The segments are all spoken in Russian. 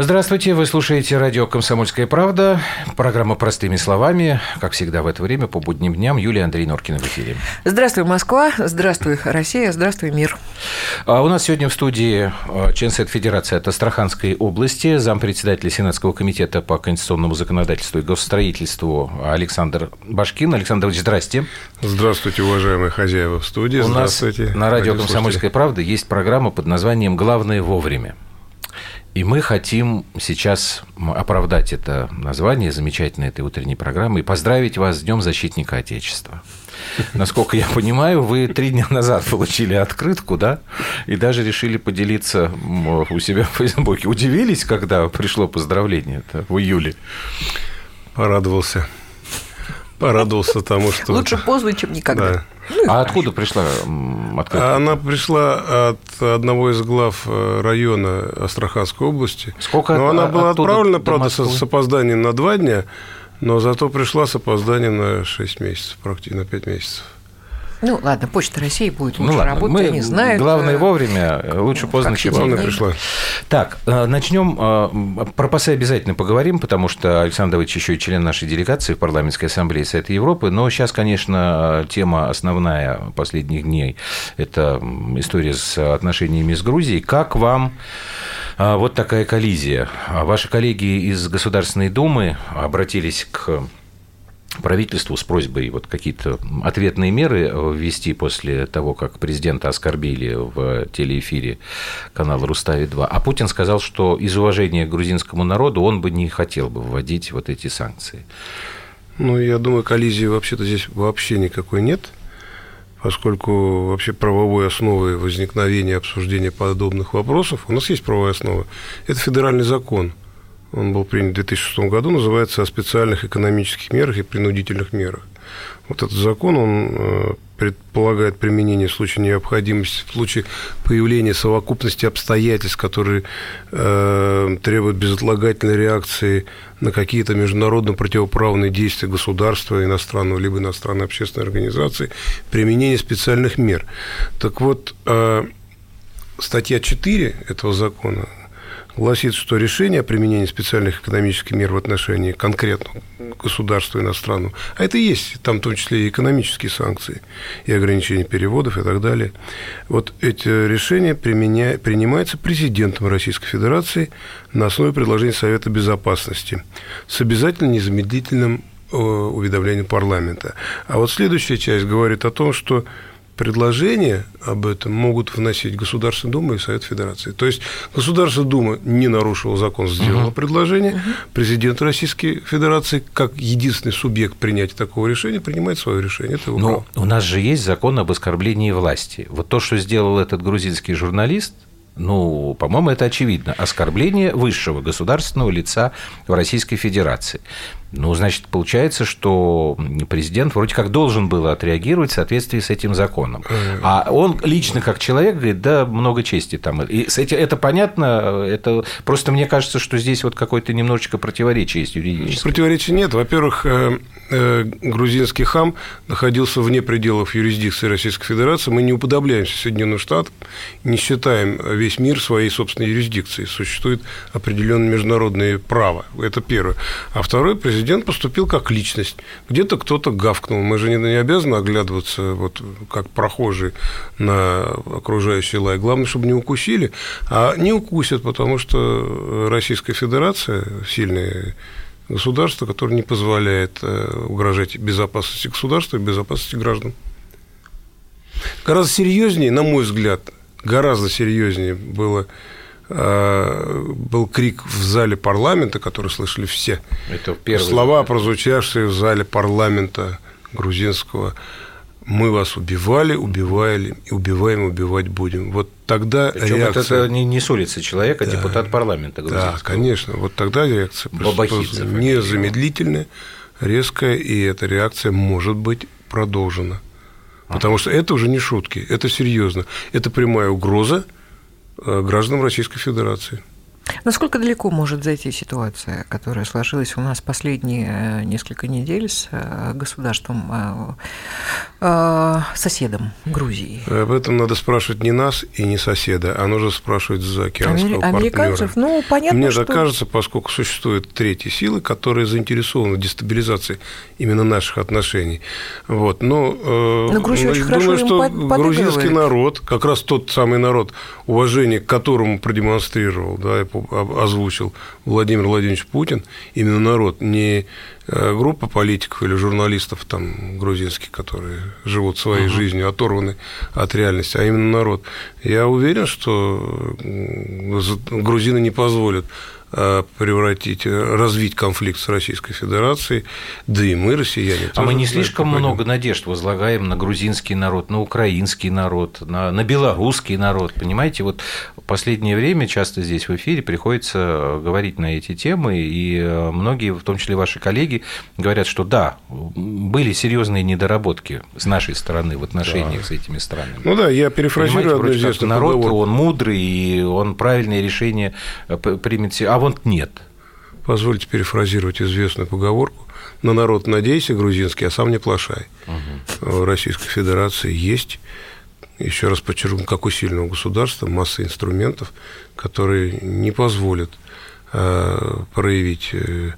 Здравствуйте, вы слушаете радио «Комсомольская правда», программа «Простыми словами», как всегда в это время, по будним дням, Юлия Андрей Норкина в эфире. Здравствуй, Москва, здравствуй, Россия, здравствуй, мир. А у нас сегодня в студии а, член Совет Федерации от Астраханской области, зампредседателя Сенатского комитета по конституционному законодательству и госстроительству Александр Башкин. Александр Ильич, здрасте. Здравствуйте, уважаемые хозяева в студии. У нас на радио «Комсомольская правда» есть программа под названием «Главное вовремя». И мы хотим сейчас оправдать это название замечательной этой утренней программы и поздравить вас с Днем защитника Отечества. Насколько я понимаю, вы три дня назад получили открытку, да, и даже решили поделиться у себя в Фейсбуке. Удивились, когда пришло поздравление в июле? Порадовался. Порадовался тому, что... Лучше поздно, чем никогда. Да. А откуда пришла открытка? Она пришла от одного из глав э, района Астраханской области. Сколько Но она была отправлена, правда, с опозданием на два дня, но зато пришла с опозданием на 6 месяцев, практически на 5 месяцев. Ну, ладно, Почта России будет ну лучше ну, ладно. работать, Мы, они знают. Главное э, вовремя, лучше поздно, чем Главное пришла. Так, э, начнем. Э, про ПАСЕ обязательно поговорим, потому что Александр Ильич еще и член нашей делегации в парламентской ассамблее Совета Европы. Но сейчас, конечно, тема основная последних дней – это история с отношениями с Грузией. Как вам вот такая коллизия? Ваши коллеги из Государственной Думы обратились к правительству с просьбой вот какие-то ответные меры ввести после того, как президента оскорбили в телеэфире канала «Рустави-2». А Путин сказал, что из уважения к грузинскому народу он бы не хотел бы вводить вот эти санкции. Ну, я думаю, коллизии вообще-то здесь вообще никакой нет, поскольку вообще правовой основой возникновения обсуждения подобных вопросов, у нас есть правовая основа, это федеральный закон – он был принят в 2006 году, называется «О специальных экономических мерах и принудительных мерах». Вот этот закон, он э, предполагает применение в случае необходимости, в случае появления совокупности обстоятельств, которые э, требуют безотлагательной реакции на какие-то международно противоправные действия государства иностранного либо иностранной общественной организации, применение специальных мер. Так вот, э, статья 4 этого закона гласит, что решение о применении специальных экономических мер в отношении конкретного государства иностранного, а это и есть, там в том числе и экономические санкции, и ограничения переводов и так далее, вот эти решения применя... принимаются президентом Российской Федерации на основе предложений Совета Безопасности с обязательно незамедлительным э, уведомлением парламента. А вот следующая часть говорит о том, что предложения об этом могут вносить Государственная Дума и Совет Федерации. То есть Государственная Дума не нарушила закон, сделала угу. предложение, угу. президент Российской Федерации, как единственный субъект принятия такого решения, принимает свое решение. Это его Но право. у нас же есть закон об оскорблении власти. Вот то, что сделал этот грузинский журналист, ну, по-моему, это очевидно. Оскорбление высшего государственного лица в Российской Федерации. Ну, значит, получается, что президент вроде как должен был отреагировать в соответствии с этим законом. А он лично как человек говорит, да, много чести там. И с этим, это понятно, это просто мне кажется, что здесь вот какое-то немножечко противоречие есть юридическое. Противоречия нет. Во-первых, э, э, грузинский хам находился вне пределов юрисдикции Российской Федерации. Мы не уподобляемся Соединенным Штатам, не считаем весь мир своей собственной юрисдикцией. Существует определенное международное право. Это первое. А второе, президент президент поступил как личность. Где-то кто-то гавкнул. Мы же не, не обязаны оглядываться вот как прохожие на окружающий лай. Главное, чтобы не укусили. А не укусят, потому что Российская Федерация сильное государство, которое не позволяет э, угрожать безопасности государства и безопасности граждан. Гораздо серьезнее, на мой взгляд, гораздо серьезнее было был крик в зале парламента, который слышали все. Это первый... Слова, прозвучавшие в зале парламента грузинского мы вас убивали, убивали, убиваем, убивать будем. Вот тогда Причем реакция... это не, не с улицы человека, а да. депутат парламента грузинского. Да, конечно. Вот тогда реакция незамедлительная, резкая, и эта реакция может быть продолжена. Потому что это уже не шутки, это серьезно. Это прямая угроза – Э, гражданам Российской Федерации. Насколько далеко может зайти ситуация, которая сложилась у нас последние э, несколько недель с э, государством э, соседом Грузии? Об этом надо спрашивать не нас и не соседа, а нужно спрашивать за океанского Амери- Американцев? Партнера. Ну, понятно, Мне что... так кажется, поскольку существуют третьи силы, которые заинтересованы в дестабилизации именно наших отношений. Вот. Но, Но Грузия очень думаю, хорошо что им грузинский народ, как раз тот самый народ, уважение к которому продемонстрировал, да, озвучил Владимир Владимирович Путин, именно народ, не э, группа политиков или журналистов там грузинских, которые живут своей uh-huh. жизнью, оторваны от реальности, а именно народ. Я уверен, что грузины не позволят превратить, э, развить конфликт с Российской Федерацией, да и мы, россияне. А мы не слишком много надежд возлагаем на грузинский народ, на украинский народ, на, на белорусский народ, понимаете? Вот в последнее время часто здесь в эфире приходится говорить на эти темы, и э, многие, в том числе ваши коллеги, говорят, что да, были серьезные недоработки с нашей стороны в отношениях да. с этими странами. Ну да, я перефразирую одну известную Народ, поговорку. он мудрый, и он правильные решения примет а вот нет. Позвольте перефразировать известную поговорку. На народ надейся, грузинский, а сам не плашай. Угу. В Российской Федерации есть, еще раз подчеркну, как у сильного государства, масса инструментов, которые не позволят э, проявить э,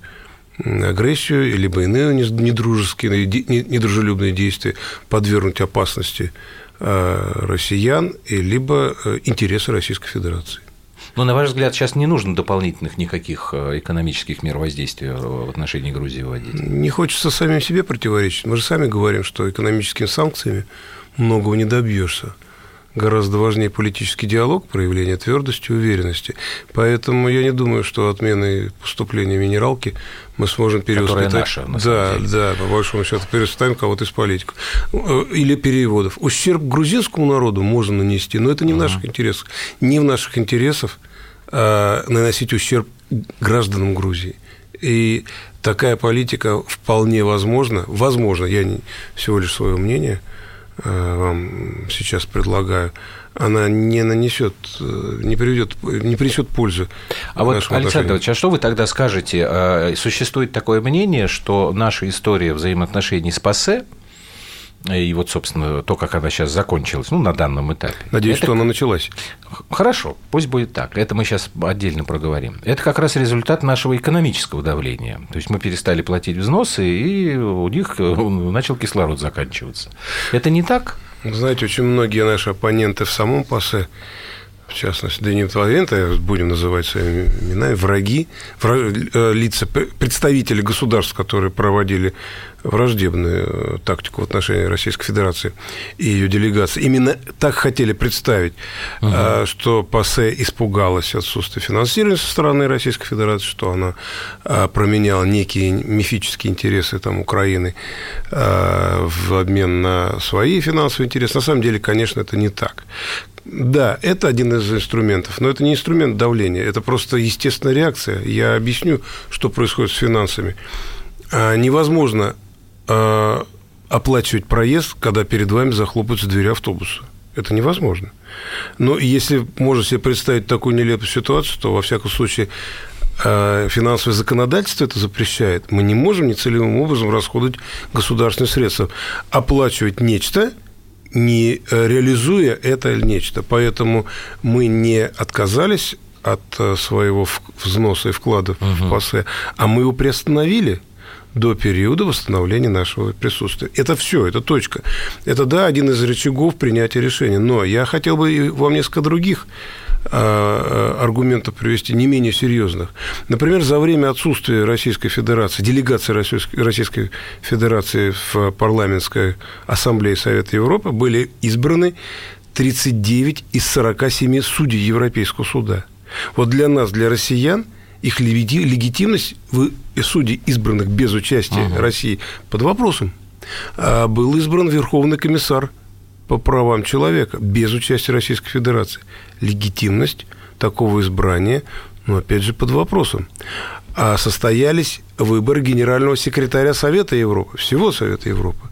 агрессию, либо иные недружеские, недружелюбные действия, подвергнуть опасности э, россиян, либо интересы Российской Федерации. Но, на ваш взгляд, сейчас не нужно дополнительных никаких э, экономических мер воздействия в отношении Грузии вводить? Не хочется самим себе противоречить. Мы же сами говорим, что экономическими санкциями многого не добьешься гораздо важнее политический диалог, проявление твердости, уверенности. Поэтому я не думаю, что отменой поступления минералки мы сможем перевоспитать. наша, на да, деле. да, по большому счету, переставим кого-то из политиков. Или переводов. Ущерб грузинскому народу можно нанести, но это не в наших интересах. Не в наших интересах э, наносить ущерб гражданам Грузии. И такая политика вполне возможна, возможно, я не, всего лишь свое мнение – Э, вам сейчас предлагаю, она не нанесет, э, не приведет, не принесет пользы. А вот, Александр Ильич, а что вы тогда скажете? Э, существует такое мнение, что наша история взаимоотношений с ПАСЕ – и вот, собственно, то, как она сейчас закончилась, ну, на данном этапе. Надеюсь, это... что она началась. Хорошо, пусть будет так. Это мы сейчас отдельно проговорим. Это как раз результат нашего экономического давления. То есть мы перестали платить взносы, и у них э, начал кислород заканчиваться. Это не так? Знаете, очень многие наши оппоненты в самом ПАСЕ в частности, да не оппоненты, будем называть своими именами, враги, враг, э, лица, представители государств, которые проводили враждебную э, тактику в отношении Российской Федерации и ее делегации. Именно так хотели представить, угу. что ПАСЕ испугалась отсутствия финансирования со стороны Российской Федерации, что она э, променяла некие мифические интересы там, Украины в обмен на свои финансовые интересы. На самом деле, конечно, это не так. Да, это один из инструментов, но это не инструмент давления, это просто естественная реакция. Я объясню, что происходит с финансами. Невозможно Э, оплачивать проезд, когда перед вами захлопаются двери автобуса. Это невозможно. Но если можно себе представить такую нелепую ситуацию, то, во всяком случае, э, финансовое законодательство это запрещает. Мы не можем нецелевым образом расходовать государственные средства. Оплачивать нечто, не реализуя это нечто. Поэтому мы не отказались от э, своего взноса и вклада угу. в ПАСЕ, а мы его приостановили – до периода восстановления нашего присутствия. Это все, это точка. Это, да, один из рычагов принятия решения. Но я хотел бы вам несколько других а, а, аргументов привести, не менее серьезных. Например, за время отсутствия Российской Федерации, делегации Российской Федерации в парламентской ассамблее Совета Европы были избраны 39 из 47 судей Европейского суда. Вот для нас, для россиян – их легитимность в суде, избранных без участия угу. России, под вопросом. А был избран Верховный комиссар по правам человека без участия Российской Федерации. Легитимность такого избрания, ну, опять же, под вопросом. А состоялись выборы генерального секретаря Совета Европы, всего Совета Европы.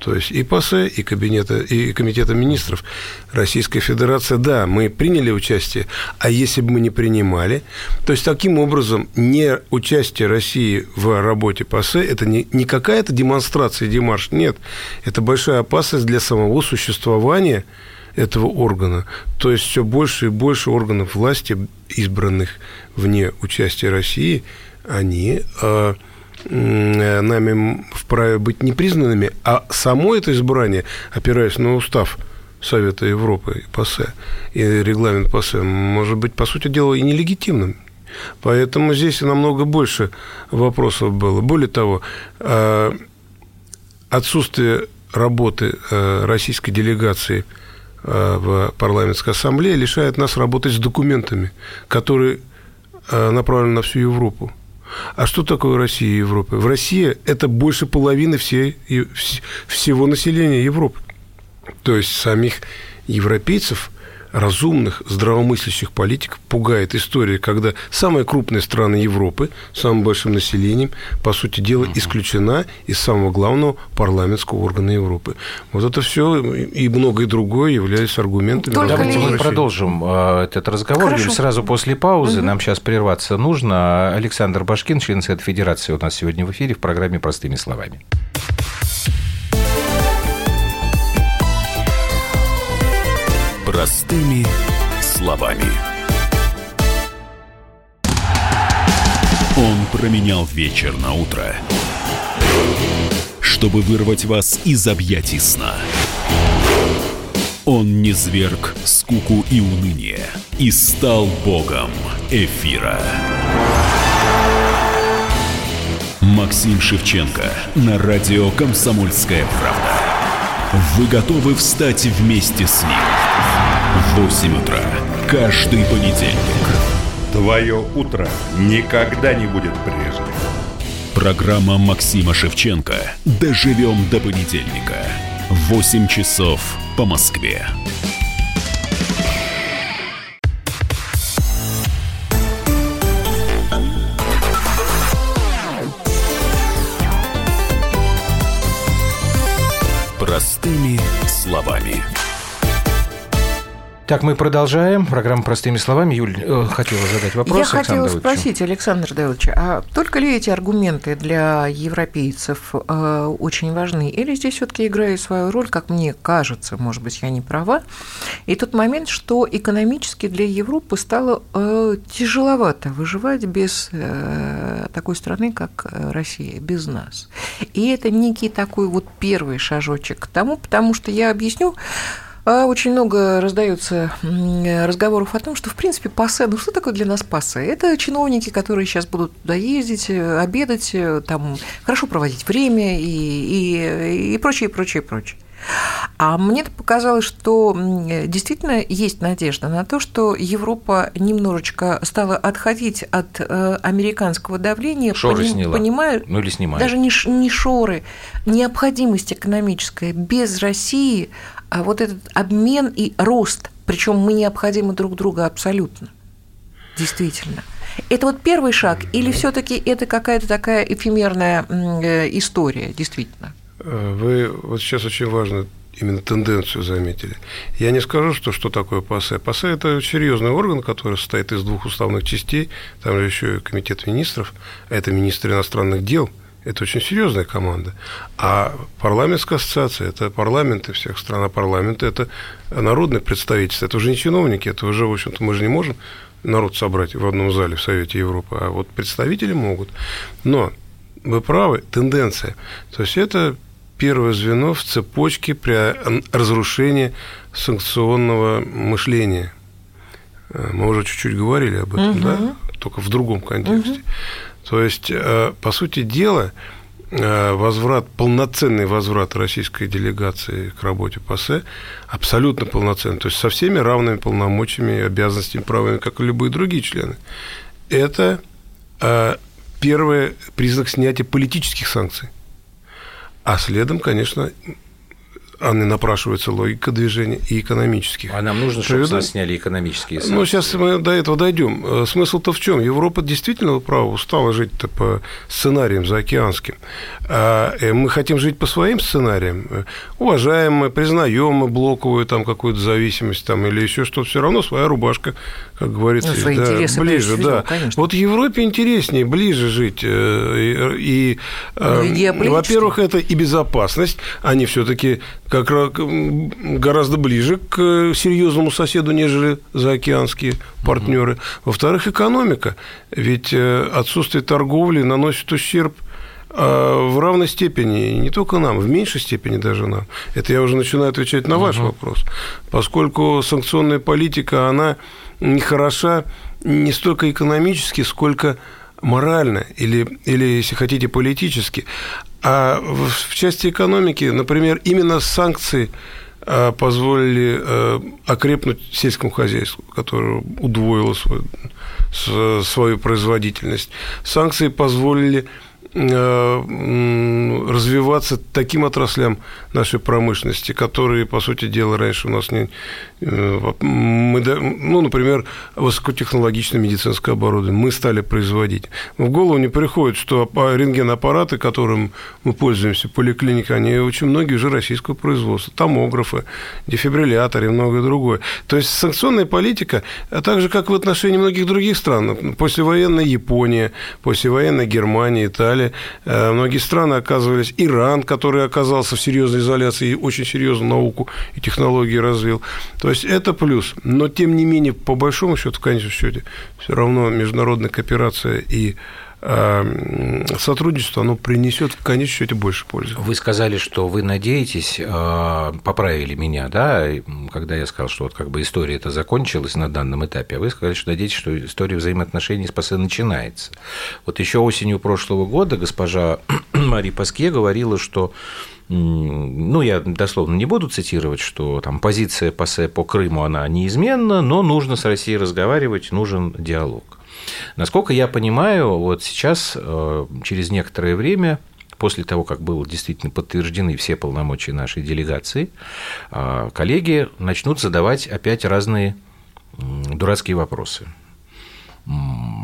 То есть и ПАСЕ, и, кабинета, и Комитета министров Российской Федерации, да, мы приняли участие, а если бы мы не принимали, то есть таким образом не участие России в работе ПАСЕ – это не, не какая-то демонстрация, демарш, нет, это большая опасность для самого существования этого органа. То есть все больше и больше органов власти, избранных вне участия России, они а, нами вправе быть непризнанными, а само это избрание, опираясь на устав Совета Европы и ПАСЕ, и регламент ПАСЕ, может быть, по сути дела, и нелегитимным. Поэтому здесь намного больше вопросов было. Более того, а, отсутствие работы а, российской делегации в парламентской ассамблее лишает нас работать с документами, которые направлены на всю Европу. А что такое Россия и Европа? В России это больше половины всей, всего населения Европы. То есть самих европейцев – разумных, здравомыслящих политиков пугает история, когда самая крупная страна Европы с самым большим населением, по сути дела, исключена из самого главного парламентского органа Европы. Вот это все и многое другое является аргументами. Только Давайте мы продолжим а, этот разговор. Хорошо. Сразу после паузы. Угу. Нам сейчас прерваться нужно. Александр Башкин, член Совета Федерации, у нас сегодня в эфире в программе «Простыми словами». Простыми словами. Он променял вечер на утро, чтобы вырвать вас из объятий сна. Он не зверг скуку и уныние и стал богом эфира. Максим Шевченко на радио «Комсомольская правда». Вы готовы встать вместе с ним? В 8 утра каждый понедельник. Твое утро никогда не будет прежним. Программа Максима Шевченко. Доживем до понедельника. 8 часов по Москве. Простыми словами. Так, мы продолжаем. Программа «Простыми словами». Юль, э, хотела задать вопрос Я хотела спросить, Александр Давыдович, а только ли эти аргументы для европейцев э, очень важны? Или здесь все таки играет свою роль, как мне кажется, может быть, я не права, и тот момент, что экономически для Европы стало э, тяжеловато выживать без э, такой страны, как Россия, без нас. И это некий такой вот первый шажочек к тому, потому что я объясню, очень много раздается разговоров о том, что, в принципе, ПАСЕ, ну что такое для нас ПАСЕ? Это чиновники, которые сейчас будут туда ездить, э, обедать, э, там, хорошо проводить время и, и, и прочее, прочее, прочее. А мне показалось, что действительно есть надежда на то, что Европа немножечко стала отходить от э, американского давления. Шоры поним, сняла. Понимаю, ну или снимает. Даже не, не шоры. Необходимость экономическая. Без России а вот этот обмен и рост, причем мы необходимы друг друга абсолютно, действительно. Это вот первый шаг, или все-таки это какая-то такая эфемерная э, история, действительно? Э, вы вот сейчас очень важно именно тенденцию заметили. Я не скажу, что, что такое ПАСЕ. ПАСЕ – это серьезный орган, который состоит из двух уставных частей, там же еще и комитет министров, а это министр иностранных дел – это очень серьезная команда. А парламентская ассоциация – это парламенты всех стран, а парламенты – это народное представительство. Это уже не чиновники, это уже, в общем-то, мы же не можем народ собрать в одном зале в Совете Европы, а вот представители могут. Но вы правы, тенденция. То есть это первое звено в цепочке при разрушении санкционного мышления. Мы уже чуть-чуть говорили об этом, угу. да? Только в другом контексте. Угу. То есть, э, по сути дела, э, возврат, полноценный возврат российской делегации к работе ПАСЕ абсолютно полноценный, то есть со всеми равными полномочиями, обязанностями, правами, как и любые другие члены. Это э, первый признак снятия политических санкций. А следом, конечно, а не напрашивается логика движения и экономических. А нам нужно, чтобы нас сняли экономические санкции. Ну, сейчас мы до этого дойдем. Э, смысл-то в чем? Европа действительно, право, устала жить-то по сценариям заокеанским. А э, мы хотим жить по своим сценариям. Э, уважаем мы, признаем мы блоковую там какую-то зависимость там, или еще что-то. Все равно своя рубашка, как говорится, ну, свои да, интересы ближе. Да. конечно. Вот Европе интереснее, ближе жить. И, и ну, во-первых, это и безопасность. Они все-таки как раз гораздо ближе к серьезному соседу, нежели заокеанские партнеры. Угу. Во-вторых, экономика. Ведь отсутствие торговли наносит ущерб в равной степени, не только нам, в меньшей степени даже нам. Это я уже начинаю отвечать на ваш угу. вопрос. Поскольку санкционная политика, она не хороша не столько экономически, сколько морально или, или, если хотите, политически. А в части экономики, например, именно санкции а, позволили а, окрепнуть сельскому хозяйству, которое удвоило свою, свою производительность. Санкции позволили Э, развиваться таким отраслям нашей промышленности, которые, по сути дела, раньше у нас не... Э, мы, ну, например, высокотехнологичное медицинское оборудование мы стали производить. В голову не приходит, что рентген-аппараты, которым мы пользуемся в поликлинике, они очень многие уже российского производства. Томографы, дефибрилляторы и многое другое. То есть санкционная политика, а так же, как в отношении многих других стран, послевоенная Япония, послевоенная Германия, Италия, далее. Э, многие страны оказывались, Иран, который оказался в серьезной изоляции и очень серьезную науку и технологии развил. То есть это плюс. Но, тем не менее, по большому счету, в конечном счете, все равно международная кооперация и сотрудничество, оно принесет в конечном счете больше пользы. Вы сказали, что вы надеетесь, э, поправили меня, да, когда я сказал, что вот как бы история это закончилась на данном этапе, а вы сказали, что надеетесь, что история взаимоотношений с ПАСЕ начинается. Вот еще осенью прошлого года госпожа Мари Паске говорила, что ну, я дословно не буду цитировать, что там позиция ПАСЕ по Крыму, она неизменна, но нужно с Россией разговаривать, нужен диалог. Насколько я понимаю, вот сейчас, э, через некоторое время, после того, как были действительно подтверждены все полномочия нашей делегации, э, коллеги начнут задавать опять разные дурацкие вопросы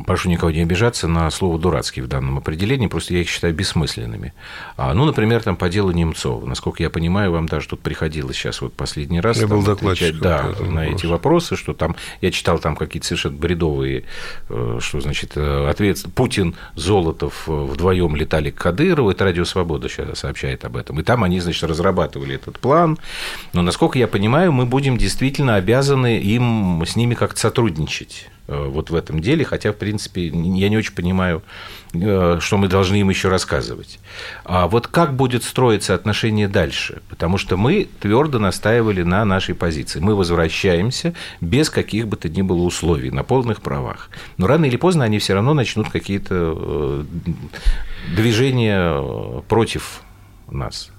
прошу никого не обижаться на слово «дурацкий» в данном определении, просто я их считаю бессмысленными. А, ну, например, там по делу Немцова. Насколько я понимаю, вам даже тут приходилось сейчас вот последний раз я был отвечать да, на вопрос. эти вопросы, что там, я читал там какие-то совершенно бредовые, э, что значит, э, ответ, Путин, Золотов вдвоем летали к Кадырову, это Радио Свобода сейчас сообщает об этом, и там они, значит, разрабатывали этот план, но, насколько я понимаю, мы будем действительно обязаны им с ними как-то сотрудничать. Э, вот в этом деле, хотя, в принципе, я не очень понимаю, э, что мы должны им еще рассказывать. А вот как будет строиться отношение дальше? Потому что мы твердо настаивали на нашей позиции. Мы возвращаемся без каких бы то ни было условий, на полных правах. Но рано или поздно они все равно начнут какие-то э, движения против нас.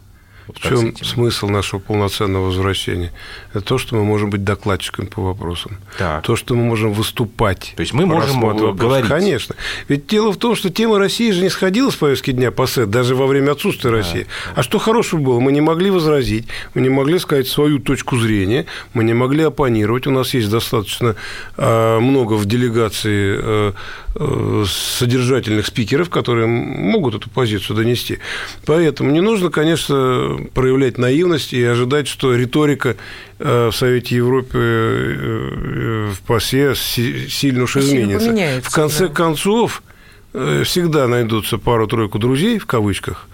В чем смысл нашего полноценного возвращения? Это то, что мы можем быть докладчиками по вопросам. Так. То, что мы можем выступать. То есть мы можем говорить. Конечно. Ведь дело в том, что тема России же не сходила с повестки дня по СЭД, даже во время отсутствия да. России. А что хорошего было? Мы не могли возразить, мы не могли сказать свою точку зрения, мы не могли оппонировать. У нас есть достаточно а, много в делегации а, а, содержательных спикеров, которые могут эту позицию донести. Поэтому не нужно, конечно, проявлять наивность и ожидать, что риторика э, в Совете Европы э, э, в ПАСЕ сильно уж изменится. В конце да. концов, всегда найдутся пару-тройку друзей, в кавычках,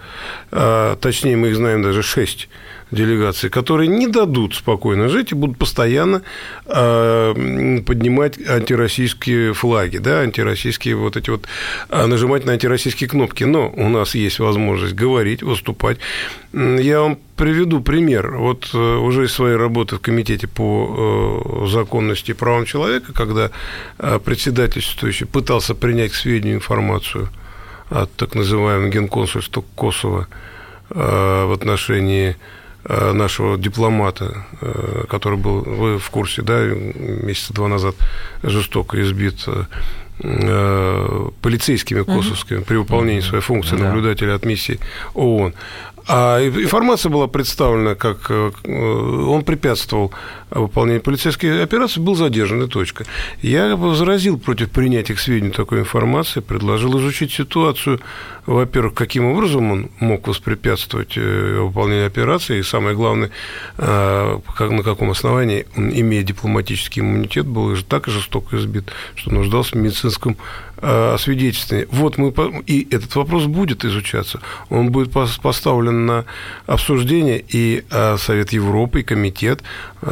а, точнее, мы их знаем даже шесть, делегации, которые не дадут спокойно жить и будут постоянно э, поднимать антироссийские флаги, да, антироссийские вот эти вот, э, нажимать на антироссийские кнопки. Но у нас есть возможность говорить, выступать. Я вам приведу пример. Вот э, уже из своей работы в Комитете по законности и правам человека, когда председательствующий пытался принять к сведению информацию от так называемого генконсульства Косово в отношении нашего дипломата, э, который был, вы в курсе, да, месяца два назад жестоко избит э, полицейскими косовскими при выполнении своей функции наблюдателя от миссии ООН. А информация была представлена, как э, он препятствовал выполнению полицейской операции, был задержан, и точка. Я возразил против принятия к сведению такой информации, предложил изучить ситуацию, во-первых, каким образом он мог воспрепятствовать э, выполнению операции, и самое главное, э, на каком основании, имея дипломатический иммунитет, был так жестоко избит, что нуждался в медицинском освидетельствовании. Вот мы, и этот вопрос будет изучаться. Он будет поставлен на обсуждение, и Совет Европы, и комитет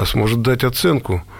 сможет дать оценку Э,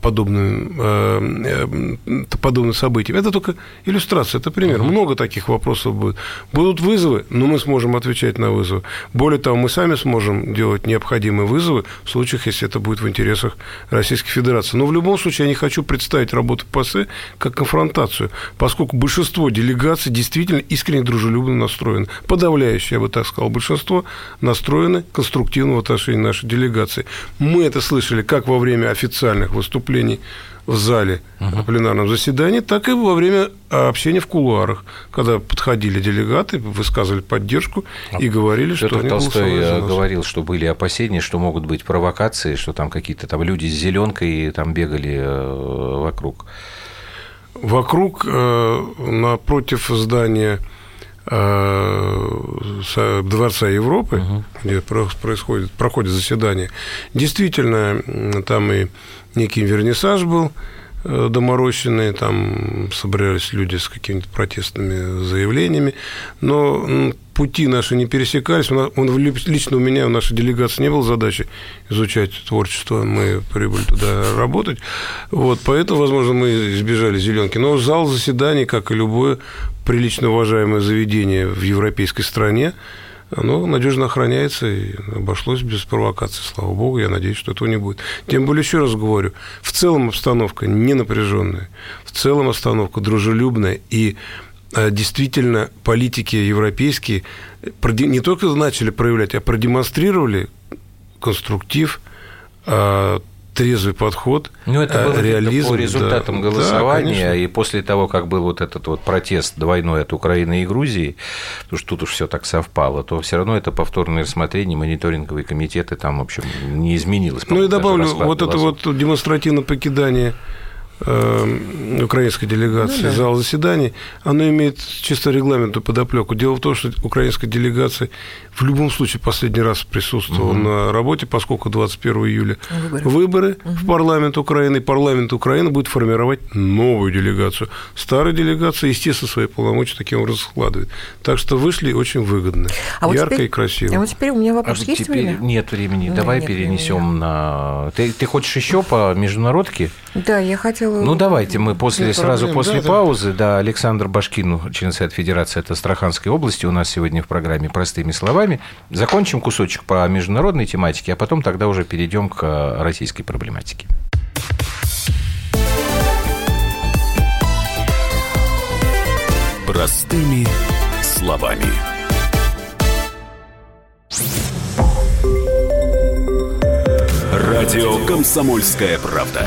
подобным, э, э, подобным событиям. Это только иллюстрация, это пример. Uh-huh. Много таких вопросов будет. Будут вызовы, но мы сможем отвечать на вызовы. Более того, мы сами сможем делать необходимые вызовы в случаях, если это будет в интересах Российской Федерации. Но в любом случае я не хочу представить работу ПАСЕ как конфронтацию, поскольку большинство делегаций действительно искренне дружелюбно настроены. Подавляющее, я бы так сказал, большинство настроены конструктивно в отношении нашей делегации. Мы это слышали как во время официальных официальных выступлений в зале uh-huh. на пленарном заседании, так и во время общения в кулуарах, когда подходили делегаты, высказывали поддержку а и говорили, Петр что они Толстой э, говорил, что были опасения, что могут быть провокации, что там какие-то там люди с зеленкой там бегали э, вокруг. Вокруг, э, напротив здания Дворца Европы, угу. где происходит, проходит заседание, действительно, там и некий вернисаж был э, доморощенный, там собрались люди с какими-то протестными заявлениями, но пути наши не пересекались. Он, лично у меня, в нашей делегации не было задачи изучать творчество, мы прибыли туда работать. Вот, поэтому, возможно, мы избежали зеленки. Но зал заседаний, как и любое прилично уважаемое заведение в европейской стране, оно надежно охраняется и обошлось без провокаций, слава богу. Я надеюсь, что этого не будет. Тем более, еще раз говорю, в целом обстановка не напряженная, в целом обстановка дружелюбная и а, действительно политики европейские не только начали проявлять, а продемонстрировали конструктив, а, трезвый подход, ну, это было реализм. По результатам да, голосования да, и после того, как был вот этот вот протест двойной от Украины и Грузии, потому что тут уж все так совпало, то все равно это повторное рассмотрение, мониторинговые комитеты там, в общем, не изменилось. Ну и добавлю, вот это вот демонстративное покидание украинской делегации ну, да. зал заседаний, оно имеет чисто регламентную подоплеку. Дело в том, что украинская делегация в любом случае последний раз присутствовала угу. на работе, поскольку 21 июля выборы, выборы угу. в парламент Украины, и парламент Украины будет формировать новую делегацию. Старая делегация, естественно, свои полномочия таким образом складывает. Так что вышли очень выгодно, а ярко вот теперь, и красиво. А вот теперь у меня вопрос а есть теперь время? Нет времени. Ну, Давай перенесем на... Ты, ты хочешь еще по международке? Да, я хотела ну, давайте мы после, Нет сразу проблем, после да, паузы, да. да, Александр Башкин, член Совета Федерации от Астраханской области, у нас сегодня в программе «Простыми словами». Закончим кусочек по международной тематике, а потом тогда уже перейдем к российской проблематике. Простыми словами. Радио «Комсомольская правда».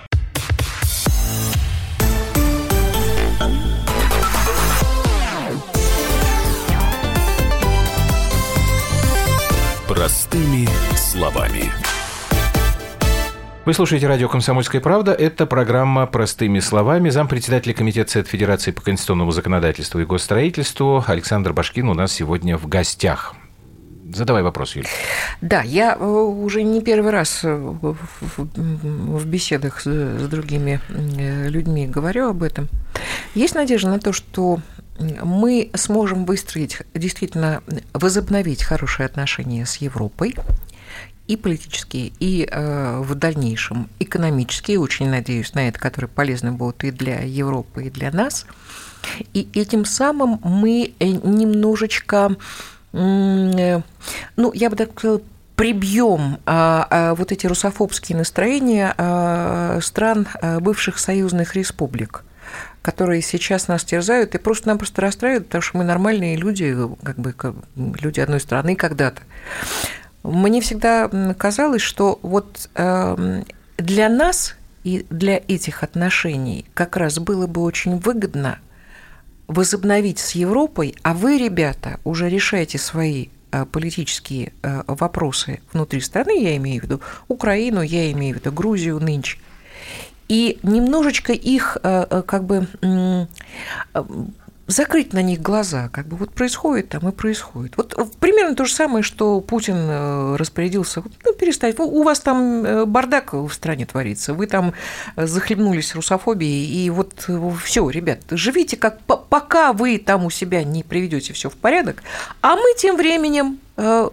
Простыми словами. Вы слушаете радио «Комсомольская правда». Это программа «Простыми словами». Зампредседателя Комитета Совет Федерации по конституционному законодательству и госстроительству Александр Башкин у нас сегодня в гостях. Задавай вопрос, Юлия. Да, я э, уже не первый раз э, в беседах с другими э, людьми говорю об этом. Есть надежда на то, что мы сможем выстроить, действительно возобновить хорошие отношения с Европой, и политические, и э, в дальнейшем экономические, очень надеюсь на это, которые полезны будут и для Европы, и для нас. И этим самым мы э, немножечко, э, ну, я бы так сказала, прибьем а, а, вот эти русофобские настроения а, стран а, бывших союзных республик которые сейчас нас терзают и просто-напросто расстраивают, потому что мы нормальные люди, как бы люди одной страны когда-то. Мне всегда казалось, что вот эм, для нас и для этих отношений как раз было бы очень выгодно возобновить с Европой, а вы, ребята, уже решаете свои э, политические э, вопросы внутри страны, я имею в виду Украину, я имею в виду Грузию нынче, и немножечко их э, как бы закрыть на них глаза, как бы вот происходит там и происходит. Вот примерно то же самое, что Путин э, распорядился, ну, перестать, у вас там э, бардак в стране творится, вы там захлебнулись русофобией, и вот э, все, ребят, живите как, пока вы там у себя не приведете все в порядок, а мы тем временем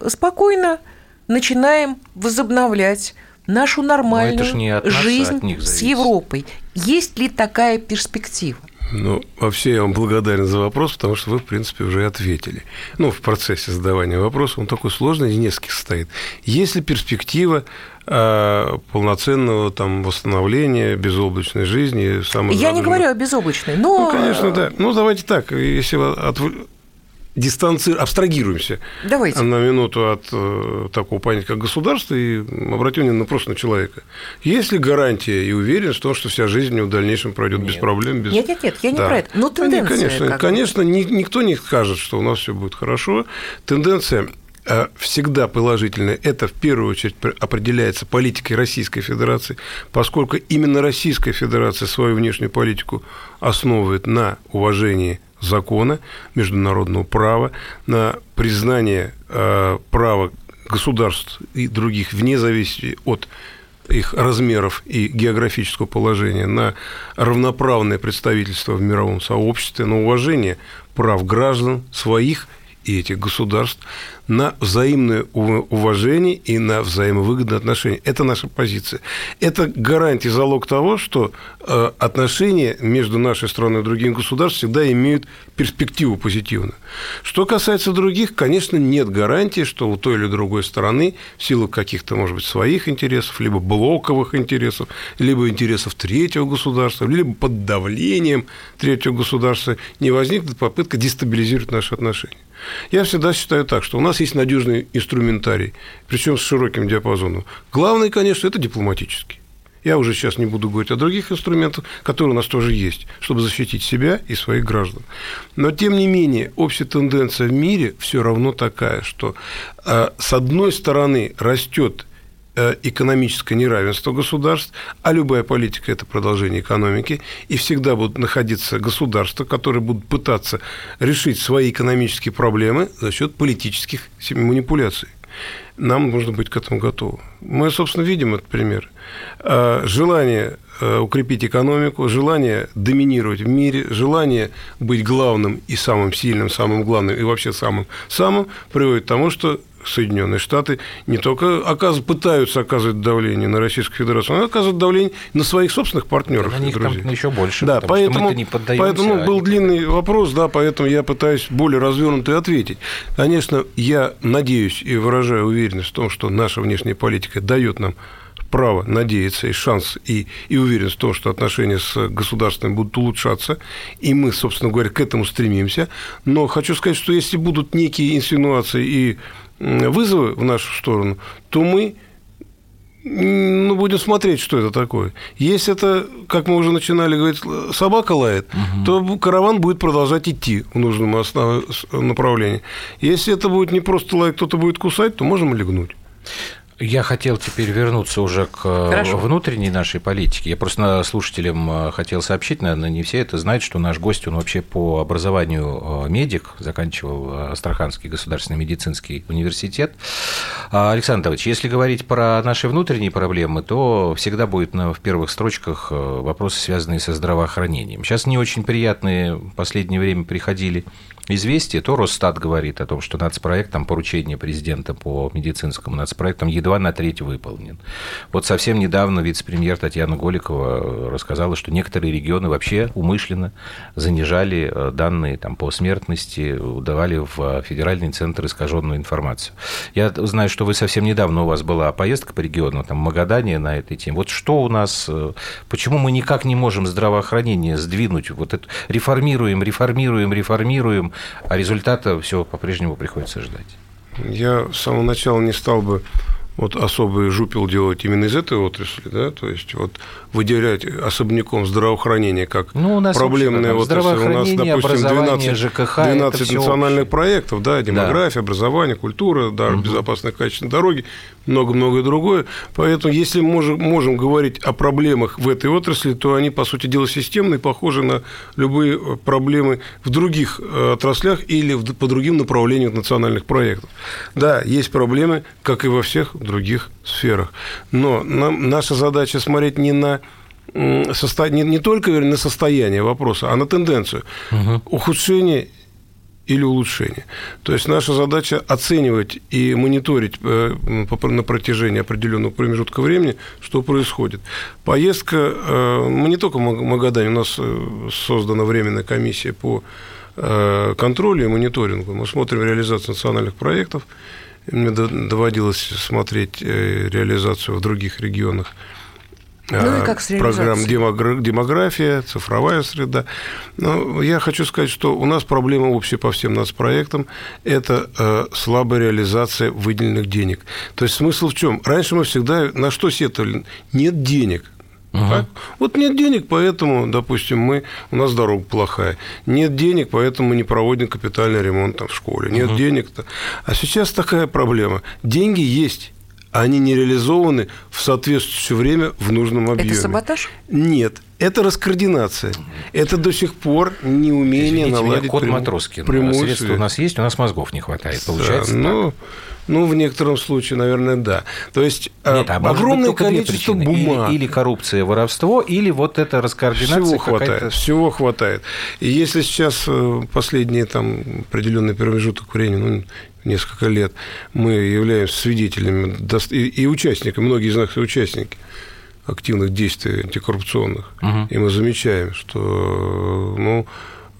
спокойно начинаем возобновлять нашу нормальную нас, жизнь с Европой. Есть ли такая перспектива? Ну, вообще я вам благодарен за вопрос, потому что вы, в принципе, уже ответили. Ну, в процессе задавания вопроса он такой сложный, из нескольких состоит. Есть ли перспектива э, полноценного там восстановления безоблачной жизни? Я не говорю о безоблачной, но... Ну, конечно, да. Ну, давайте так, если от дистанци... абстрагируемся Давайте. на минуту от э, такого понятия, как государство, и обратим внимание просто на человека. Есть ли гарантия и уверенность в том, что вся жизнь у него в дальнейшем пройдет без проблем? Без... Нет, нет, нет, я не да. про это. Ну, тенденция. Конечно, как конечно ни, никто не скажет, что у нас все будет хорошо. Тенденция э, всегда положительная. Это в первую очередь определяется политикой Российской Федерации, поскольку именно Российская Федерация свою внешнюю политику основывает на уважении закона, международного права, на признание э, права государств и других вне зависимости от их размеров и географического положения, на равноправное представительство в мировом сообществе, на уважение прав граждан своих и этих государств, на взаимное уважение и на взаимовыгодные отношения. Это наша позиция. Это гарантия, залог того, что э, отношения между нашей страной и другими государствами всегда имеют перспективу позитивную. Что касается других, конечно, нет гарантии, что у той или другой стороны в силу каких-то, может быть, своих интересов, либо блоковых интересов, либо интересов третьего государства, либо под давлением третьего государства не возникнет попытка дестабилизировать наши отношения. Я всегда считаю так, что у нас есть надежный инструментарий, причем с широким диапазоном. Главное, конечно, это дипломатический. Я уже сейчас не буду говорить о других инструментах, которые у нас тоже есть, чтобы защитить себя и своих граждан. Но, тем не менее, общая тенденция в мире все равно такая, что э, с одной стороны растет экономическое неравенство государств, а любая политика – это продолжение экономики, и всегда будут находиться государства, которые будут пытаться решить свои экономические проблемы за счет политических манипуляций. Нам нужно быть к этому готовы. Мы, собственно, видим этот пример. Э, желание э, укрепить экономику, желание доминировать в мире, желание быть главным и самым сильным, самым главным и вообще самым-самым приводит к тому, что Соединенные Штаты не только оказ... пытаются оказывать давление на Российскую Федерацию, но оказывают давление на своих собственных партнеров. На них друзей. там еще больше. Да, поэтому, не поэтому был длинный вопрос, да, поэтому я пытаюсь более развернуто ответить. Конечно, я надеюсь и выражаю уверенность в том, что наша внешняя политика дает нам право надеяться и шанс и, и уверенность в том, что отношения с государством будут улучшаться, и мы, собственно говоря, к этому стремимся. Но хочу сказать, что если будут некие инсинуации и вызовы в нашу сторону, то мы ну, будем смотреть, что это такое. Если это, как мы уже начинали говорить, собака лает, угу. то караван будет продолжать идти в нужном направлении. Если это будет не просто лаять, кто-то будет кусать, то можем легнуть. Я хотел теперь вернуться уже к э, Хорошо. внутренней нашей политике. Я просто слушателям э, хотел сообщить, наверное, не все это знают, что наш гость, он вообще по образованию э, медик, заканчивал Астраханский государственный медицинский университет. А, Александр Давыдович, если говорить про наши внутренние проблемы, то всегда будет в первых строчках вопросы, связанные со здравоохранением. Сейчас не очень приятные в последнее время приходили известия, то Росстат говорит о том, что нацпроект, там поручение президента по медицинскому нацпроектам едва на треть выполнен. Вот совсем недавно вице-премьер Татьяна Голикова рассказала, что некоторые регионы вообще умышленно занижали э, данные там, по смертности, давали в федеральный центр искаженную информацию. Я знаю, что вы совсем недавно у вас была поездка по региону, там, Магадане на этой теме. Вот что у нас, э, почему мы никак не можем здравоохранение сдвинуть, вот это реформируем, реформируем, реформируем, а результата все по-прежнему приходится ждать. Я с самого начала не стал бы вот особый жупел делать именно из этой отрасли, да, то есть вот выделять особняком здравоохранение как ну, у нас проблемная отрасль. У нас, допустим, 12, ЖКХ, 12 национальных общее. проектов, да, демография, да. образование, культура, да, угу. безопасные качественные дороги, много-многое другое. Поэтому, если мы можем, можем говорить о проблемах в этой отрасли, то они, по сути дела, системные, похожи на любые э, проблемы в других э, отраслях или по другим направлениям национальных проектов. Да, есть проблемы, как и во всех других сферах. Но нам, наша задача смотреть не на не, не только на состояние вопроса, а на тенденцию. Угу. Ухудшение или улучшение. То есть наша задача оценивать и мониторить э, на протяжении определенного промежутка времени, что происходит. Поездка, э, мы не только в Магадане, у нас э, создана временная комиссия по контролю и мониторингу. Мы смотрим реализацию национальных проектов. Мне доводилось смотреть реализацию в других регионах ну, и как с программ демография, цифровая среда. Но я хочу сказать, что у нас проблема общая по всем нацпроектам – это э, слабая реализация выделенных денег. То есть смысл в чем? Раньше мы всегда на что сетовали? Нет денег. Угу. Вот нет денег, поэтому, допустим, мы, у нас дорога плохая. Нет денег, поэтому мы не проводим капитальный ремонт там, в школе. Нет угу. денег-то. А сейчас такая проблема. Деньги есть они не реализованы в соответствующее время в нужном объеме. Это саботаж? Нет, это раскоординация. Это до сих пор неумение Извините наладить меня, код прям... Матроскин. Прямую Средства связь. у нас есть, у нас мозгов не хватает. Получается да, ну, ну, в некотором случае, наверное, да. То есть а Нет, а огромное количество бумаг. Или, или коррупция, воровство, или вот эта раскоординация. Всего хватает. Всего хватает. И если сейчас э, последние там определенный промежуток времени, ну, несколько лет, мы являемся свидетелями и участниками, многие из нас участники активных действий антикоррупционных, угу. и мы замечаем, что ну,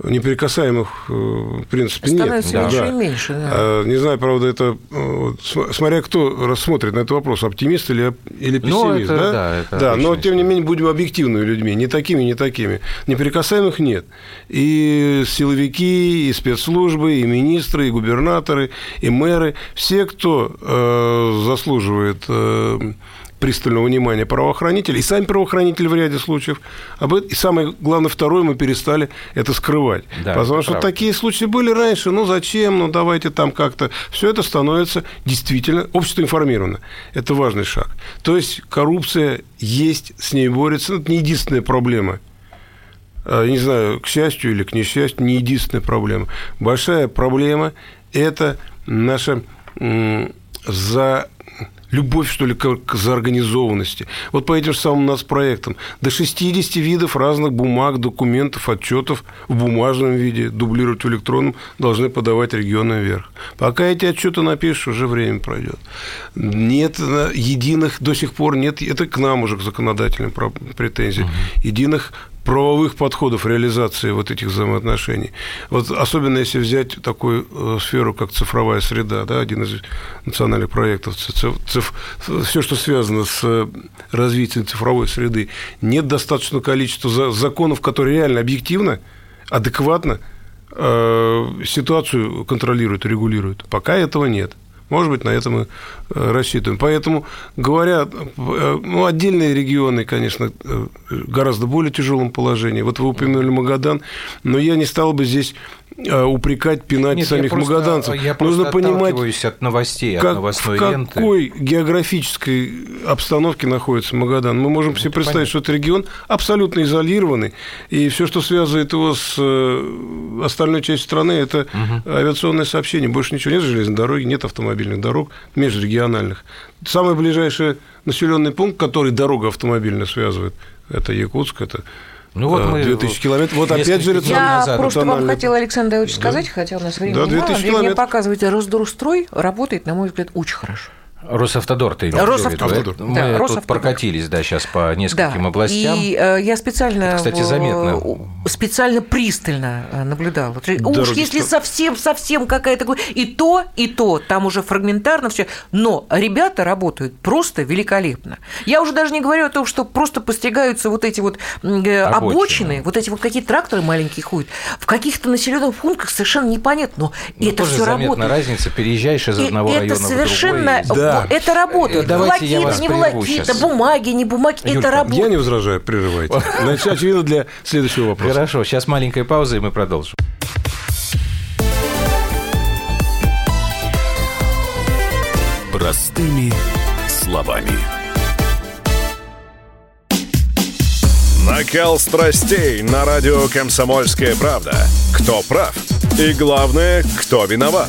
неприкасаемых, э, в принципе, Становится нет. меньше да. и меньше. Да. А, не знаю, правда, это э, смотря кто рассмотрит на этот вопрос, оптимист или, или ну, пессимист. Ну, это, да, да, это да но тем не менее будем объективными людьми, не такими, не такими. Неприкасаемых нет. И силовики, и спецслужбы, и министры, и губернаторы, и мэры, все, кто э, заслуживает э, пристального внимания правоохранителей, и сами правоохранители в ряде случаев. Об этом, и самое главное, второе, мы перестали это скрывать. Да, Потому что правда. такие случаи были раньше, ну зачем, ну давайте там как-то. Все это становится действительно, общество информировано. Это важный шаг. То есть коррупция есть, с ней борется, это не единственная проблема а, не знаю, к счастью или к несчастью, не единственная проблема. Большая проблема – это наша за любовь, что ли, к заорганизованности. Вот по этим же самым нас проектам. До 60 видов разных бумаг, документов, отчетов в бумажном виде, дублировать в электронном, должны подавать регионы вверх. Пока эти отчеты напишешь, уже время пройдет. Нет единых, до сих пор нет, это к нам уже, к законодателям претензий, угу. единых правовых подходов реализации вот этих взаимоотношений. Вот особенно если взять такую э, сферу, как цифровая среда, да, один из национальных проектов, циф, циф, все, что связано с э, развитием цифровой среды, нет достаточного количества законов, которые реально объективно, адекватно э, ситуацию контролируют, регулируют. Пока этого нет. Может быть, на это мы э, рассчитываем. Поэтому, говоря, э, ну, отдельные регионы, конечно, э, гораздо более тяжелом положении. Вот вы упомянули Магадан, но я не стал бы здесь упрекать, пинать Нет, самих я просто, магаданцев. Я Нужно понимать, от новостей, как, от новостной в ленты. какой географической обстановке находится Магадан. Мы можем ну, себе представить, понятно. что это регион абсолютно изолированный, и все, что связывает его с э, остальной частью страны, это угу. авиационное сообщение. Больше ничего нет железной дороги, нет автомобильных дорог межрегиональных. Самый ближайший населенный пункт, который дорога автомобильная связывает, это Якутск, это Ну вот мы 2000 километров. Вот опять же несколько Я просто вам хотела, Александр Давыдович, сказать, хотя у нас времени Да, мало. 2000 Андрей, мне километров. показываете, Росдурстрой работает, на мой взгляд, очень хорошо. Росавтодор ты имеешь в Росавтодор. виду, да? Мы Да, тут Росавтодор. прокатились, да, сейчас по нескольким областям. И э, я специально, Это, кстати, э, заметно. специально пристально э, наблюдала. Уж Дороги если ста- совсем-совсем какая-то... И то, и то, там уже фрагментарно все. Но ребята работают просто великолепно. Я уже даже не говорю о том, что просто постигаются вот эти вот э, Обочины. обочины, вот эти вот какие тракторы маленькие ходят. В каких-то населенных пунктах совершенно непонятно. Но Ну, это все работает. разница, переезжаешь из И одного это района в совершенно... другой. Да. Это работает. Э, давайте я волокита, вас не волокита, бумаги, не бумаги. Юлька, это работает. Я не возражаю, прерывайте. Значит, очевидно, для следующего вопроса. Хорошо, сейчас маленькая пауза, и мы продолжим. Простыми словами. Накал страстей на радио «Комсомольская правда». Кто прав? И главное, кто виноват?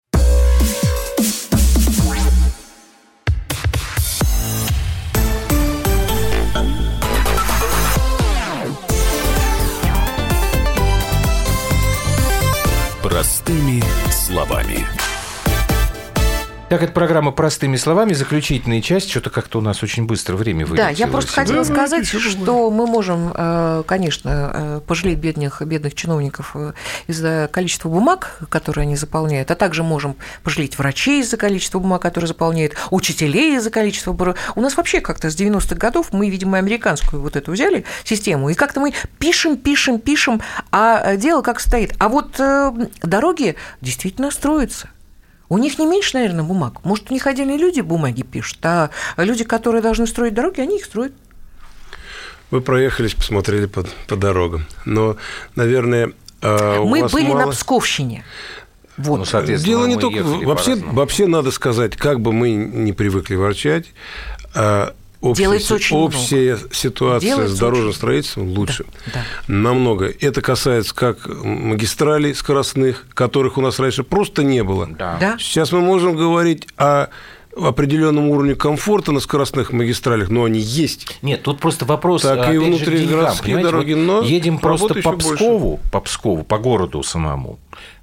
Простыми словами. Так, это программа «Простыми словами». Заключительная часть. Что-то как-то у нас очень быстро время Да, я вылетело просто сегодня. хотела сказать, что мы можем, э, конечно, э, пожалеть бедных, бедных чиновников э, из-за количества бумаг, которые они заполняют, а также можем пожалеть врачей из-за количества бумаг, которые заполняют, учителей из-за количества бумаг. У нас вообще как-то с 90-х годов мы, видимо, американскую вот эту взяли систему, и как-то мы пишем, пишем, пишем, а дело как стоит. А вот дороги действительно строятся. У них не меньше, наверное, бумаг. Может, у них отдельные люди бумаги пишут, а люди, которые должны строить дороги, они их строят. Вы проехались, посмотрели по, по дорогам. Но, наверное, у Мы вас были мало- на Псковщине. Вот. Ну, соответственно, Дело не только... Вообще, вообще надо сказать, как бы мы не привыкли ворчать, а общая, Делается очень много. общая ситуация Делается с дорожным очень- строительством лучше. да. Намного. Это касается как магистралей скоростных, которых у нас раньше просто не было. Да. Да? Сейчас мы можем говорить о определенном уровне комфорта на скоростных магистралях, но они есть. Нет, тут просто вопрос, Так и внутригородские дороги, вот но едем просто по ещё больше. Пскову, по Пскову, по городу самому.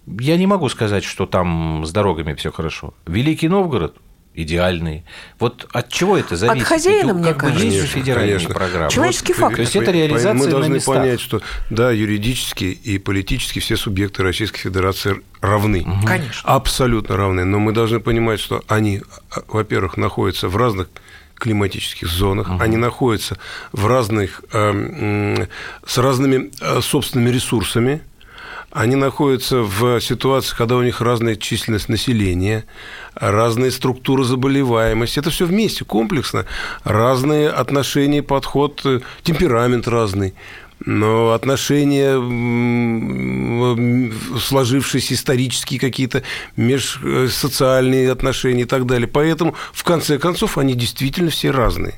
Я не могу сказать, что там с дорогами все хорошо. Великий Новгород идеальный. Вот от чего это зависит? хозяина, Ведь, мне как бы кажется. есть же Конечно, программы. Человеческий Вот, фактор. То есть это реализация Мы на должны местах. понять, что да, юридически и политически все субъекты Российской Федерации равны. Конечно. Абсолютно равны. Но мы должны понимать, что они, во-первых, находятся в разных климатических зонах, они находятся в разных, м, с разными э, собственными ресурсами, они находятся в ситуации, когда у них разная численность населения, разные структуры заболеваемости. Это все вместе, комплексно. Разные отношения, подход, э, темперамент разный. Но отношения, сложившиеся исторические какие-то межсоциальные отношения и так далее. Поэтому, в конце концов, они действительно все разные.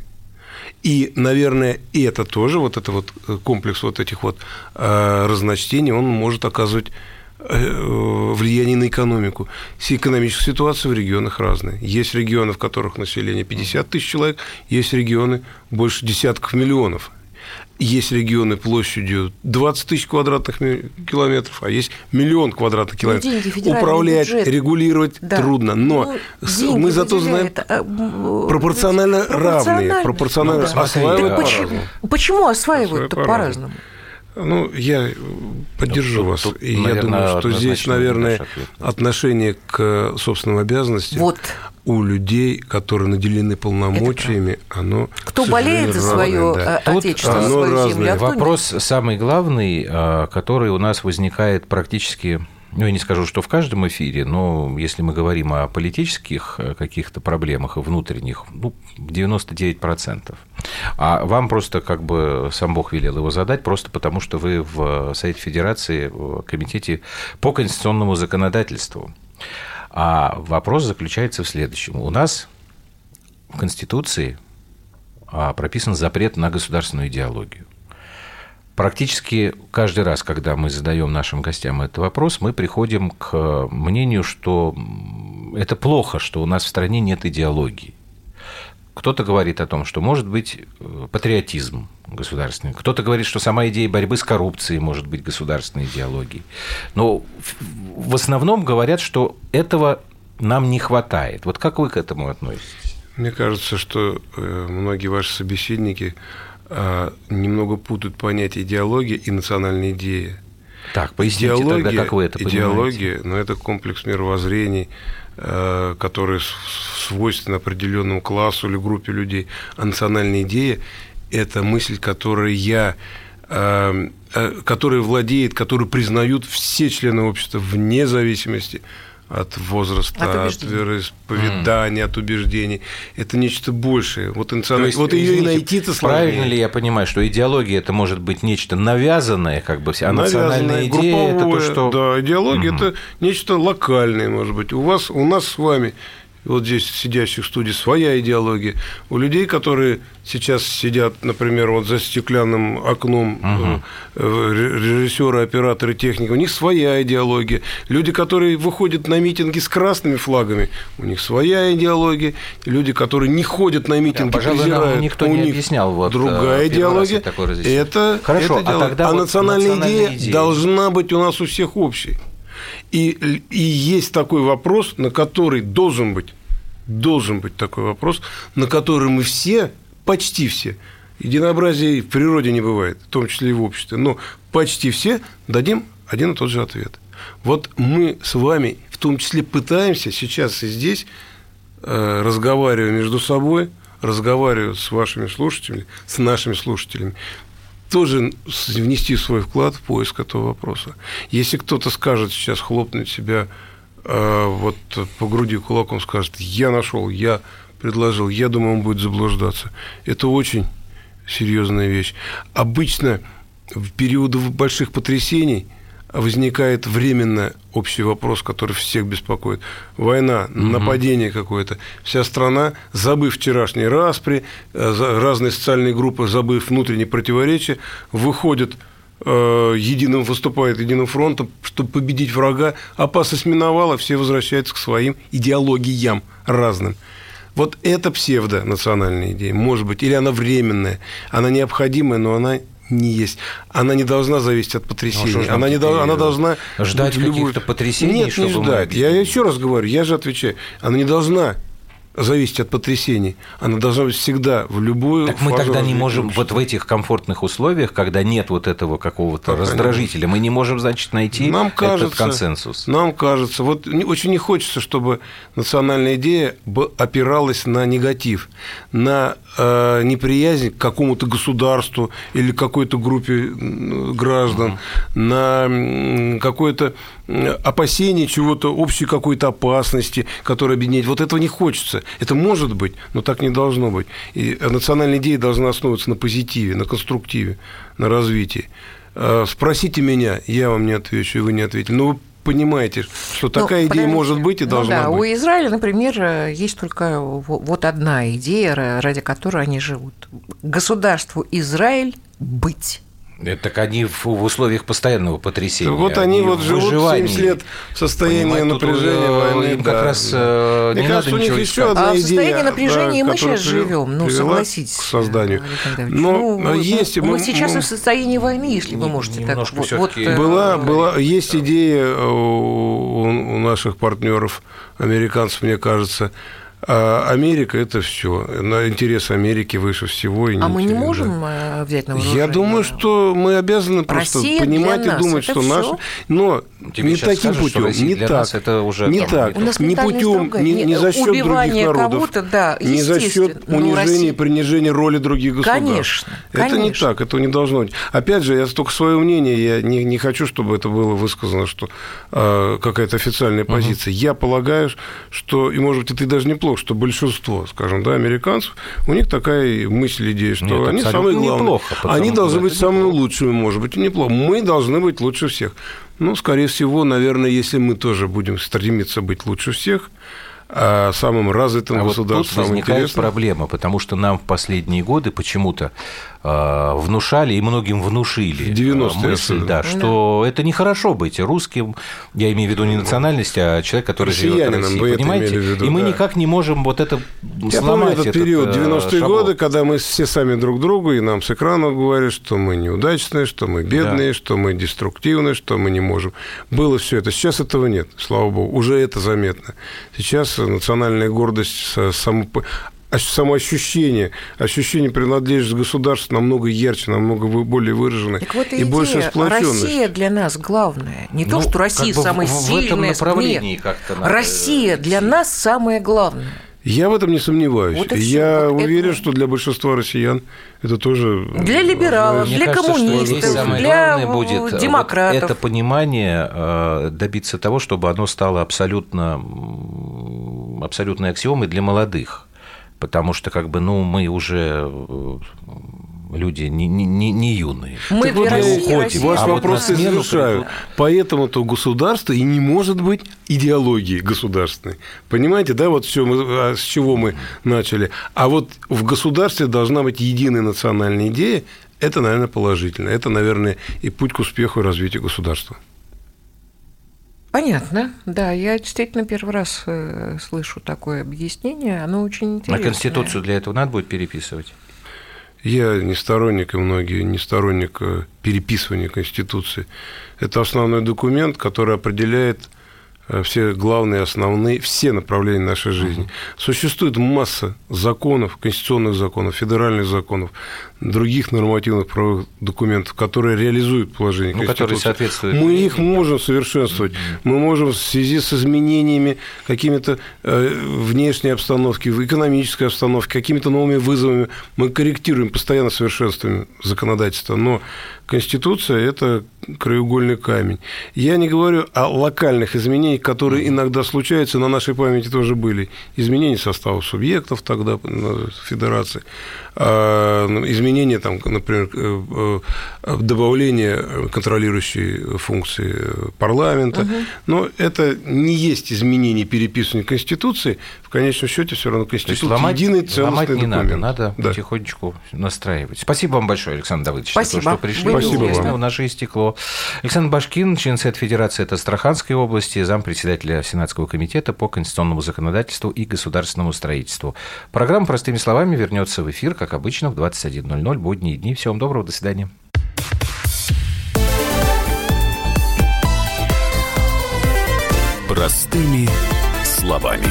И, наверное, и это тоже, вот это вот э, комплекс вот этих вот э, разночтений, он может оказывать э, влияние на экономику. Экономическая ситуация в регионах разная. Есть регионы, в которых население 50 тысяч человек, есть регионы больше десятков миллионов. Есть регионы площадью 20 тысяч квадратных километров, а есть миллион квадратных километров. деньги, Управлять, бюджет. регулировать Да. трудно, но Ну, мы зато знаем а, м, пропорционально равные, пропорционально. пропорционально Ну, осваивают по-разному. почему, почему осваивают Осваивают по-разному? Ну, я поддержу Тут- вас. тут, и я наверное, думаю, что здесь, наверное, наш ответ, да. отношение к собственным обязанностям Вот. у людей, которые наделены полномочиями, оно Кто болеет за свое да. э, отечество, за свою разное. землю, а кто нет? Вопрос самый главный, а, который у нас возникает практически ну, я не скажу, что в каждом эфире, но если мы говорим о политических э, каких-то проблемах и внутренних, ну, 99%. А вам просто как бы сам Бог велел его задать, просто потому что вы в Совете Федерации, в Комитете по конституционному законодательству. А вопрос заключается в следующем. У нас в Конституции а, прописан запрет на государственную идеологию. Практически каждый раз, когда мы задаем нашим гостям этот вопрос, мы приходим к мнению, что это плохо, что у нас в стране нет идеологии. Кто-то говорит о том, что может быть э, патриотизм государственный. Кто-то говорит, что сама идея борьбы с коррупцией может быть государственной идеологией. Но в основном говорят, что этого нам не хватает. Вот как вы к этому относитесь? Мне кажется, что э, многие ваши собеседники немного путают понятие идеология и национальная идея. Так, поясните идеология, тогда, как вы это понимаете. Идеология, ну, это комплекс мировоззрений, а, который свойственно определенному классу или группе людей. А национальная идея – это мысль, которая я а, которая владеет, которую признают все члены общества вне зависимости от возраста, от, от вероисповедания, mm. от убеждений. Это нечто большее. Вот, инцион... есть, вот ее и найти-то сложнее. Правильно ли я понимаю, что идеология это может быть нечто навязанное, как бы, а национальная идея это то, что. Да, идеология mm. это нечто локальное, может быть. У вас, у нас с вами вот здесь сидящих в студии своя идеология. У людей, которые сейчас сидят, например, вот за стеклянным окном угу. режиссеры, операторы, техники, у них своя идеология. Люди, которые выходят на митинги с красными флагами, у них своя идеология. Люди, которые не ходят на митинги, да, пожалуй, презирают, никто у не них объяснял вот другая идеология. Это, Хорошо, это а, тогда а вот национальная, национальная идея, идея должна быть у нас у всех общей. И, и есть такой вопрос, на который должен быть, должен быть такой вопрос, на который мы все, почти все, единообразия в природе не бывает, в том числе и в обществе, но почти все дадим один и тот же ответ. Вот мы с вами в том числе пытаемся сейчас и здесь, э, разговаривая между собой, разговаривая с вашими слушателями, с нашими слушателями, тоже внести свой вклад в поиск этого вопроса. Если кто-то скажет сейчас хлопнуть себя э, вот по груди кулаком, скажет, я нашел, я предложил, я думаю, он будет заблуждаться. Это очень серьезная вещь. Обычно в периоды больших потрясений – возникает временно общий вопрос, который всех беспокоит. Война, угу. нападение какое-то. Вся страна, забыв вчерашние распри, э, разные социальные группы, забыв внутренние противоречия, выходят э, единым выступает единым фронтом, чтобы победить врага. Опасность миновала, все возвращаются к своим идеологиям разным. Вот это псевдо-национальная идея, может быть, или она временная, она необходимая, но она не есть. Она не должна зависеть от потрясений. Ну, она, не дол- она должна ждать каких-то потрясений. Нет, не ждать. Я еще раз говорю, я же отвечаю. Она не должна зависеть от потрясений. Она должна быть всегда в любую Так мы тогда не можем общества. вот в этих комфортных условиях, когда нет вот этого какого-то так, раздражителя, мы не можем, значит, найти нам кажется, этот консенсус. Нам кажется, вот очень не хочется, чтобы национальная идея опиралась на негатив, на э, неприязнь к какому-то государству или какой-то группе граждан, mm-hmm. на какое-то опасение чего-то, общей какой-то опасности, которая объединяет. Вот этого не хочется. Это может быть, но так не должно быть. И национальная идея должна основываться на позитиве, на конструктиве, на развитии. А, спросите меня, я вам не отвечу, и вы не ответите. Но вы понимаете, что ну, такая идея может быть и ну, должна да, быть. У Израиля, например, есть только вот одна идея, ради которой они живут. Государству Израиль быть. Это так они в, в условиях постоянного потрясения. Вот они, они вот живут 70 лет в состоянии напряжения э, войны. Им да. как раз э, Мне не кажется, надо у них еще одна а идея, в состоянии напряжения да, мы сейчас живем, ну, согласитесь. К созданию. Но ну, есть, мы, мы сейчас мы, в состоянии войны, если вы можете так. Вот, вот, э, была, была, есть идея у, у наших партнеров, американцев, мне кажется, А Америка – это все. На интерес Америки выше всего. И А мы не можем да. э, взять на вооружение? Я думаю, что мы обязаны просто Россия понимать и думать, это что наше... Но Тебе не таким что путем, не для так. нас это уже не так. У нас не путем, не, не за счет других Убивание народов. кого-то, да, не за счет унижения Россия- принижения роли других государств. Конечно, Это не так, этого не должно быть. Опять же, я только свое мнение, я не, не хочу, чтобы это было высказано, что э, какая-то официальная позиция. Я полагаю, что, и может быть, это и даже неплохо, что большинство, скажем, да, американцев, у них такая мысль, идея, что Нет, они самые главные. неплохо, они должны быть самыми лучшими, может быть, и неплохо. Мы должны быть лучше всех. Ну, скорее всего, наверное, если мы тоже будем стремиться быть лучше всех, а самым развитым А вот тут государством, возникает интересным. проблема, потому что нам в последние годы почему-то внушали и многим внушили В 90-е э, мысль, да, что это нехорошо быть русским, я имею в виду не национальность, а человек, который живет в России, вы понимаете? виду, и мы да. никак не можем вот это Я помню сломать этот период, э, 90-е шаблон. годы, когда мы все сами друг другу, и нам с экрана говорят, что мы неудачные, что мы бедные, Да. что мы деструктивные, что мы не можем. Было все это. Сейчас этого нет, слава богу. Уже это заметно. Сейчас национальная гордость, само- самоощущение, ощущение принадлежности государству намного ярче, намного более выраженное Так вот и и идея. больше сплоченность. Россия для нас главная. Не то, Ну, что Россия как бы в- самая в сильная. этом направлении Нет. как-то надо Россия для идти. нас самое главное. Я в этом не сомневаюсь. Вот. Я Вот это- уверен, что для большинства россиян это тоже... Для либералов, Мне для кажется, коммунистов, для главное будет вот демократов. это понимание э, добиться того, чтобы оно стало абсолютно, абсолютной аксиомой для молодых. Потому что, как бы, ну, мы уже э, люди не, не, не- юные. Мы Так вот России, уходим. Россия Ваш А вот вопрос я смену завершаю. придут- Поэтому-то государство и не может быть идеологией государственной. Понимаете, да, вот все, с чего мы начали. А вот в государстве должна быть единая национальная идея. Это, наверное, положительно. Это, наверное, и путь к успеху и развитию государства. Понятно, да, я действительно первый раз э, слышу такое объяснение, оно очень А интересное. Конституцию для этого надо будет переписывать? Я не сторонник, и многие не сторонник э, переписывания Конституции. Это основной документ, который определяет э, все главные, основные, все направления нашей жизни. Существует масса законов, конституционных законов, федеральных законов, других нормативных правовых документов, которые реализуют положение Ну, которые Конституции. соответствуют Мы их можем совершенствовать. Мы можем в связи с изменениями какими-то э, внешней обстановки, экономической обстановке, какими-то новыми вызовами, мы корректируем, постоянно совершенствуем законодательство. Но Конституция – это краеугольный камень. Я не говорю о локальных изменениях, которые иногда случаются, на нашей памяти тоже были. Изменения состава субъектов тогда Федерации, а, изменения, там, например, э, э, добавление контролирующей функции парламента. Но это не есть изменение переписывания Конституции. В конечном счете все равно Конституция ломать, единый целостный ломать не документ. надо, надо Да. потихонечку настраивать. Спасибо вам большое, Александр Давыдович, за то, Спасибо. что пришли. Было Спасибо Интересно, вам. У нас же истекло. Александр Башкин, член Совет Федерации от Астраханской области, зампредседателя Сенатского комитета по конституционному законодательству и государственному строительству. Программа «Простыми словами» вернется в эфир, как обычно, в 21.00 будние дни. Всего вам доброго, до свидания. Простыми словами.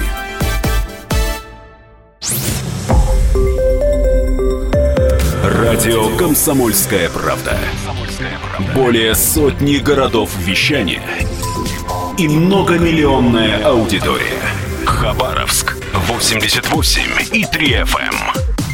Радио «Комсомольская правда». Более сотни городов вещания и многомиллионная аудитория. Хабаровск 88 и 3 FM.